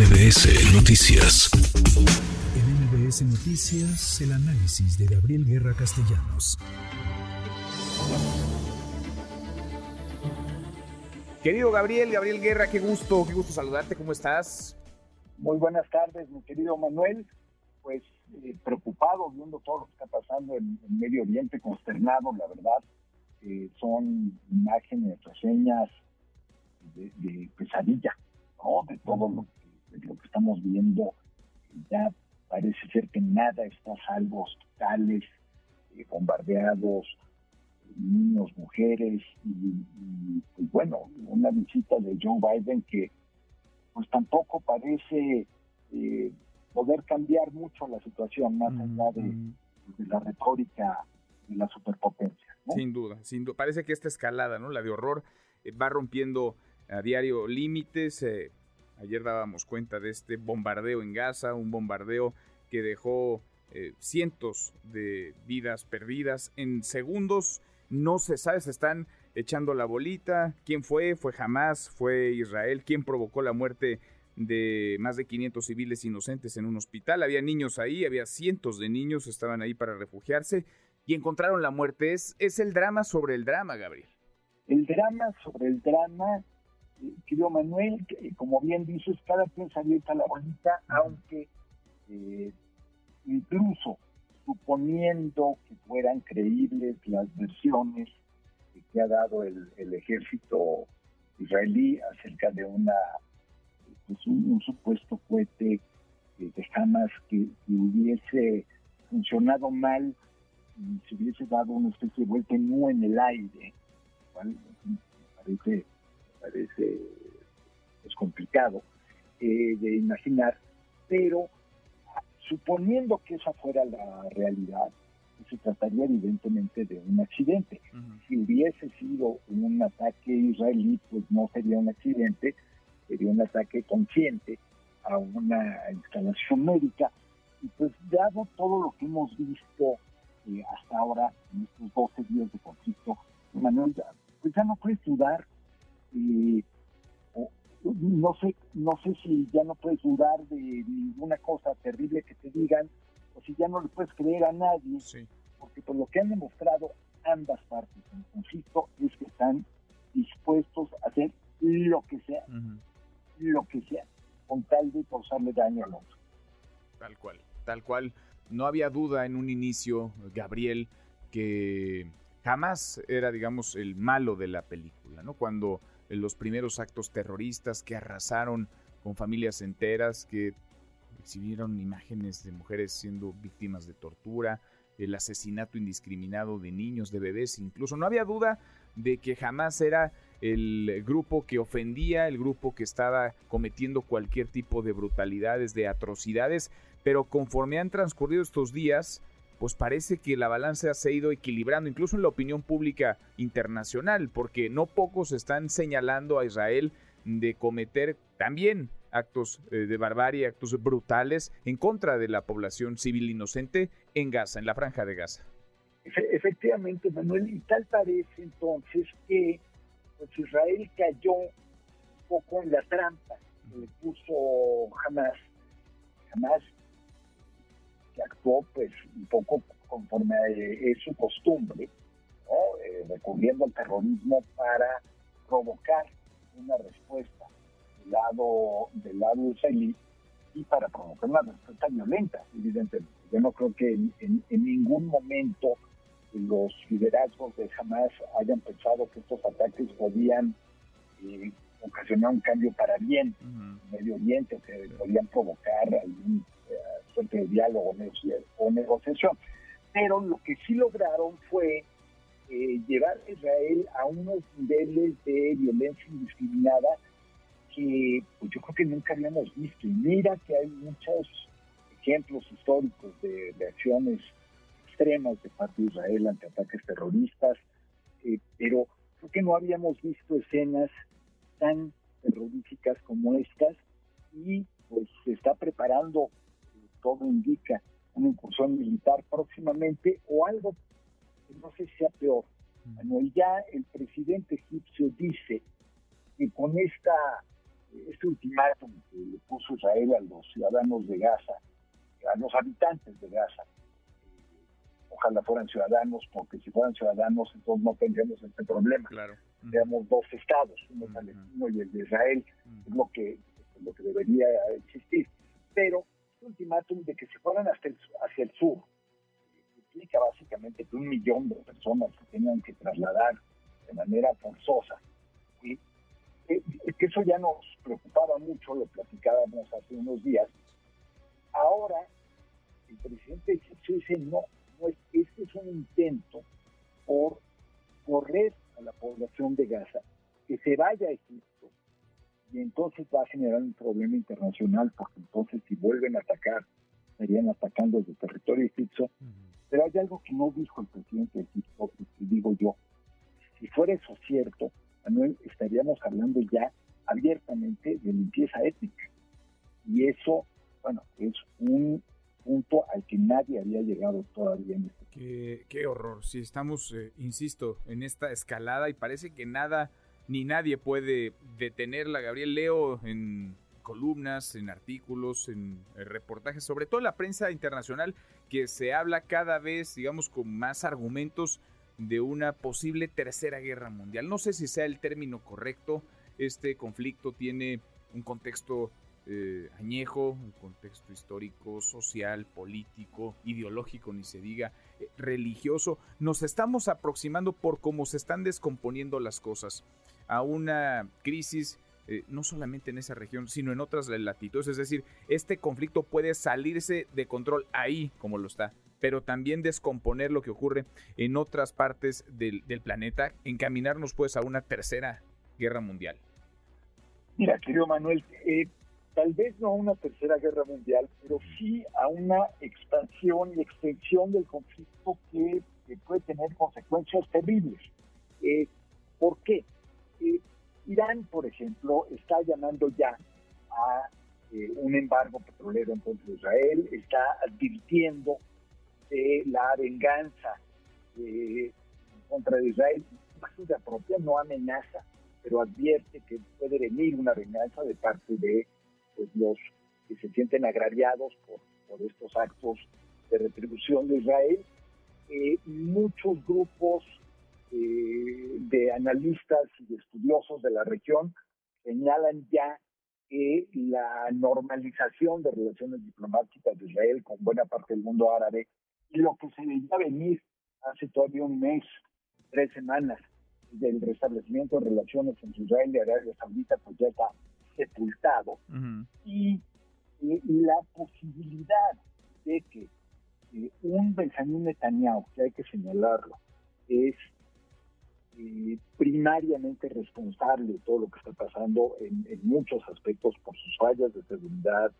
MBS Noticias. En MBS Noticias, el análisis de Gabriel Guerra Castellanos. Querido Gabriel, Gabriel Guerra, qué gusto, qué gusto saludarte, ¿cómo estás? Muy buenas tardes, mi querido Manuel. Pues eh, preocupado viendo todo lo que está pasando en, Medio Oriente, consternado, la verdad. Eh, son imágenes, reseñas de, pesadilla, ¿no? De todo lo que, lo que estamos viendo. Ya parece ser que nada está salvo, hospitales eh, bombardeados, niños, mujeres, y, pues bueno, una visita de Joe Biden que pues tampoco parece eh, poder cambiar mucho la situación más allá de, la retórica de la superpotencia. Sin duda, sin duda. Parece que esta escalada, ¿no? La de horror eh, va rompiendo a diario límites. Eh, ayer dábamos cuenta de este bombardeo en Gaza, un bombardeo que dejó cientos de vidas perdidas en segundos. No se sabe, se están echando la bolita. ¿Quién fue? ¿Fue Hamas? ¿Fue Israel? ¿Quién provocó la muerte de más de 500 civiles inocentes en un hospital? Había niños ahí, había cientos de niños, estaban ahí para refugiarse y encontraron la muerte. Es, es el drama sobre el drama, Gabriel. El drama sobre el drama, eh, querido Manuel, como bien dices, cada quien se avienta la bolita, aunque eh, incluso suponiendo que fueran creíbles las versiones que ha dado el, ejército israelí acerca de una pues un, supuesto cohete de Hamas que, hubiese funcionado mal y se hubiese dado una especie de vuelta no en el aire, cual parece, parece es complicado eh, de imaginar, pero suponiendo que esa fuera la realidad, se trataría evidentemente de un accidente. Si hubiese sido un ataque israelí, pues no sería un accidente, sería un ataque consciente a una instalación médica. Y pues dado todo lo que hemos visto eh, hasta ahora no sé si ya no puedes dudar de ninguna cosa terrible que te digan, o si ya no le puedes creer a nadie. Sí porque por lo que han demostrado ambas partes en conflicto es que están dispuestos a hacer lo que sea, lo que sea, con tal de causarle daño al otro. Tal cual, tal cual. No había duda en un inicio, Gabriel, que jamás era, digamos, el malo de la película, ¿no? Cuando los primeros actos terroristas que arrasaron con familias enteras, que exhibieron imágenes de mujeres siendo víctimas de tortura, el asesinato indiscriminado de niños, de bebés, incluso no había duda de que jamás era el grupo que ofendía, el grupo que estaba cometiendo cualquier tipo de brutalidades, de atrocidades, pero conforme han transcurrido estos días, pues parece que la balanza se ha ido equilibrando, incluso en la opinión pública internacional, porque no pocos están señalando a Israel de cometer también actos eh, de barbarie, actos brutales en contra de la población civil inocente en Gaza, en la franja de Gaza. Efectivamente, Manuel, y tal parece entonces que pues, Israel cayó un poco en la trampa le puso Hamas. Hamas que actuó pues un poco conforme es su costumbre, eh, recurriendo al terrorismo para provocar una respuesta lado del lado israelí y para provocar una respuesta violenta, evidentemente. Yo no creo que en, ningún momento los liderazgos de Hamas hayan pensado que estos ataques podían eh, ocasionar un cambio para bien en Medio Oriente, que podían provocar algún eh, suerte de diálogo o negociación. Pero lo que sí lograron fue eh, llevar a Israel a unos niveles de violencia indiscriminada que pues yo creo que nunca habíamos visto. Y mira que hay muchos ejemplos históricos de, acciones extremas de parte de Israel ante ataques terroristas, eh, pero creo que no habíamos visto escenas tan terroríficas como estas y pues se está preparando, eh, todo indica, una incursión militar próximamente o algo no sé si sea peor. Bueno, y ya el presidente egipcio dice que con esta este ultimátum que le puso Israel a los ciudadanos de Gaza, a los habitantes de Gaza, ojalá fueran ciudadanos, porque si fueran ciudadanos entonces no tendríamos este problema. Claro. Tendríamos dos estados, uno palestino y el de Israel, es lo que, lo que debería existir. Pero este ultimátum de que se fueran hasta hacia el sur implica básicamente que un millón de personas se tengan que trasladar de manera forzosa. Y que eso ya nos preocupaba mucho, lo platicábamos hace unos días. Ahora, el presidente dice, no, este es un intento por correr a la población de Gaza, que se vaya a Egipto, y entonces va a generar un problema internacional, porque entonces si vuelven a atacar, estarían atacando desde territorio egipcio. Pero hay algo que no dijo el presidente de Egipto, y digo yo, si fuera eso cierto, Manuel, estaríamos hablando ya abiertamente de limpieza étnica. Y eso, bueno, es un punto al que nadie había llegado todavía en este qué, qué horror. Si estamos, eh, insisto, en esta escalada y parece que nada ni nadie puede detenerla. Gabriel Leo en columnas, en artículos, en eh, reportajes, sobre todo en la prensa internacional, que se habla cada vez, digamos, con más argumentos de una posible tercera guerra mundial. No sé si sea el término correcto. Este conflicto tiene un contexto eh, añejo, un contexto histórico, social, político, ideológico, ni se diga, eh, religioso. Nos estamos aproximando por cómo se están descomponiendo las cosas a una crisis eh, no solamente en esa región, sino en otras latitudes. Es decir, este conflicto puede salirse de control ahí como lo está, pero también descomponer lo que ocurre en otras partes del, planeta, encaminarnos pues a una tercera guerra mundial. Mira, querido Manuel, eh, tal vez no a una tercera guerra mundial, pero sí a una expansión y extensión del conflicto que, puede tener consecuencias terribles. Eh, ¿Por qué? Irán, por ejemplo, está llamando ya a eh, un embargo petrolero en contra de Israel, está advirtiendo de la venganza en contra de Israel, suya propia, no amenaza, pero advierte que puede venir una venganza de parte de pues, los que se sienten agraviados por, estos actos de retribución de Israel. Eh, muchos grupos eh, de analistas y estudiosos de la región señalan ya que la normalización de relaciones diplomáticas de Israel con buena parte del mundo árabe y lo que se veía venir hace todavía un mes, tres semanas, del restablecimiento de relaciones entre Israel y Arabia Saudita, pues ya está sepultado. Y, la posibilidad de que eh, un Benjamín Netanyahu, que hay que señalarlo, es eh, primariamente responsable de todo lo que está pasando en, muchos aspectos por sus fallas de seguridad,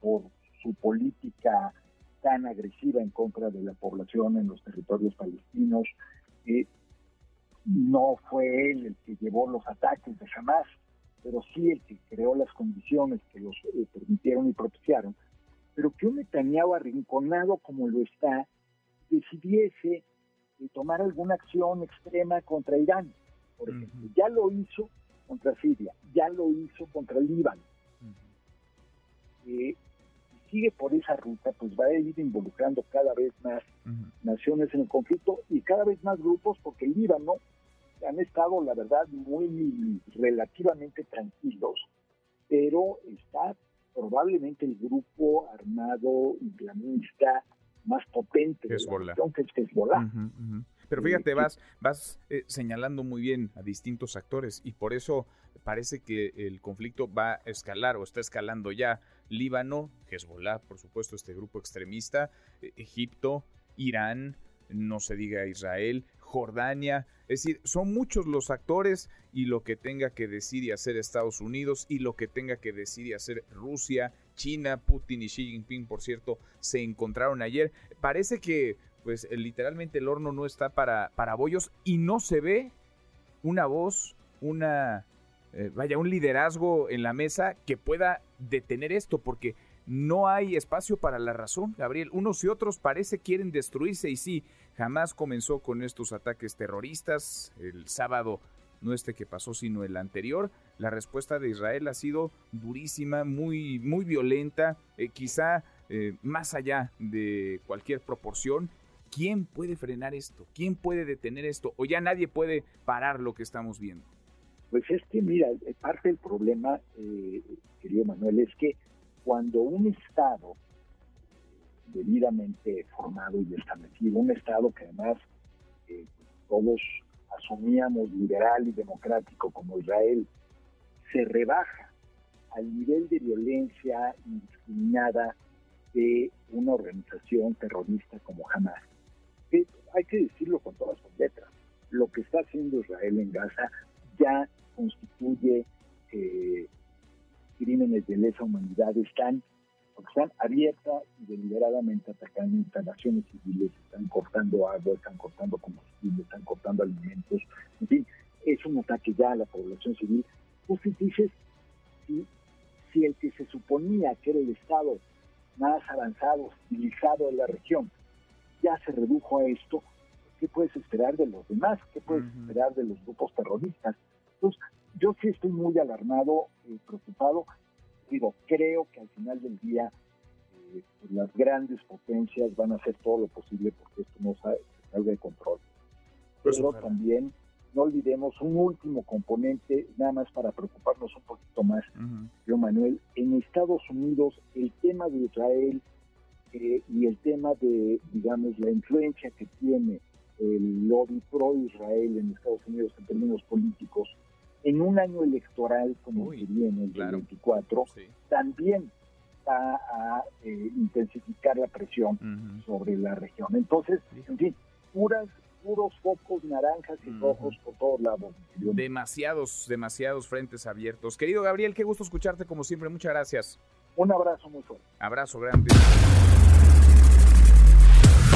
por su política tan agresiva en contra de la población en los territorios palestinos. Eh, no fue él el que llevó los ataques de Hamas, pero sí el que creó las condiciones que los eh, permitieron y propiciaron, pero que un Netanyahu arrinconado como lo está, decidiese eh, tomar alguna acción extrema contra Irán, por ejemplo. Ya lo hizo contra Siria, ya lo hizo contra el Líbano. Eh, sigue por esa ruta, pues va a ir involucrando cada vez más naciones en el conflicto y cada vez más grupos, porque el Líbano han estado, la verdad, muy relativamente tranquilos, pero está probablemente el grupo armado islamista más potente que es Hezbollah. Pero fíjate, vas, vas eh, señalando muy bien a distintos actores y por eso parece que el conflicto va a escalar o está escalando ya. Líbano, Hezbollah, por supuesto, este grupo extremista, eh, Egipto, Irán, no se diga Israel, Jordania. Es decir, son muchos los actores y lo que tenga que decir y hacer Estados Unidos y lo que tenga que decir y hacer Rusia, China, Putin y Xi Jinping, por cierto, se encontraron ayer. Parece que, pues, literalmente el horno no está para, para bollos y no se ve una voz, una, eh, vaya, un liderazgo en la mesa que pueda detener esto, porque no hay espacio para la razón, Gabriel. Unos y otros parece quieren destruirse y sí, jamás comenzó con estos ataques terroristas. El sábado, no este que pasó, sino el anterior. la respuesta de Israel ha sido durísima, muy, muy violenta, eh, quizá eh, más allá de cualquier proporción. ¿Quién puede frenar esto? ¿Quién puede detener esto? ¿O ya nadie puede parar lo que estamos viendo? Pues es que, mira, parte del problema, querido Manuel, es que cuando un Estado debidamente formado y establecido, un Estado que además eh, todos asumíamos liberal y democrático como Israel, se rebaja al nivel de violencia indiscriminada de una organización terrorista como Hamas. hay que decirlo con todas las letras. Lo que está haciendo Israel en Gaza ya constituye eh, crímenes de lesa humanidad. Están están abierta y deliberadamente atacando instalaciones civiles, están cortando agua, están cortando combustible, están cortando alimentos, en fin, es un ataque ya a la población civil. Pues dices, si, si el que se suponía que era el Estado más avanzado, civilizado de la región, ya se redujo a esto, ¿qué puedes esperar de los demás? ¿Qué puedes esperar de los grupos terroristas? Entonces, yo sí estoy muy alarmado, y preocupado, digo, creo que al final del día eh, pues, las grandes potencias van a hacer todo lo posible porque esto no se salga de control. Pues Pero también no olvidemos un último componente, nada más para preocuparnos un poquito más, yo Manuel, en Estados Unidos el tema de Israel eh, y el tema de, digamos, la influencia que tiene el lobby pro-Israel en Estados Unidos en términos políticos, en un año electoral como el que viene, el 24, también va a eh, intensificar la presión sobre la región. Entonces, en fin, puras puros focos naranjas y rojos por todos lados. Demasiados, demasiados frentes abiertos. Querido Gabriel, qué gusto escucharte como siempre. Muchas gracias. Un abrazo muy fuerte. Abrazo grande.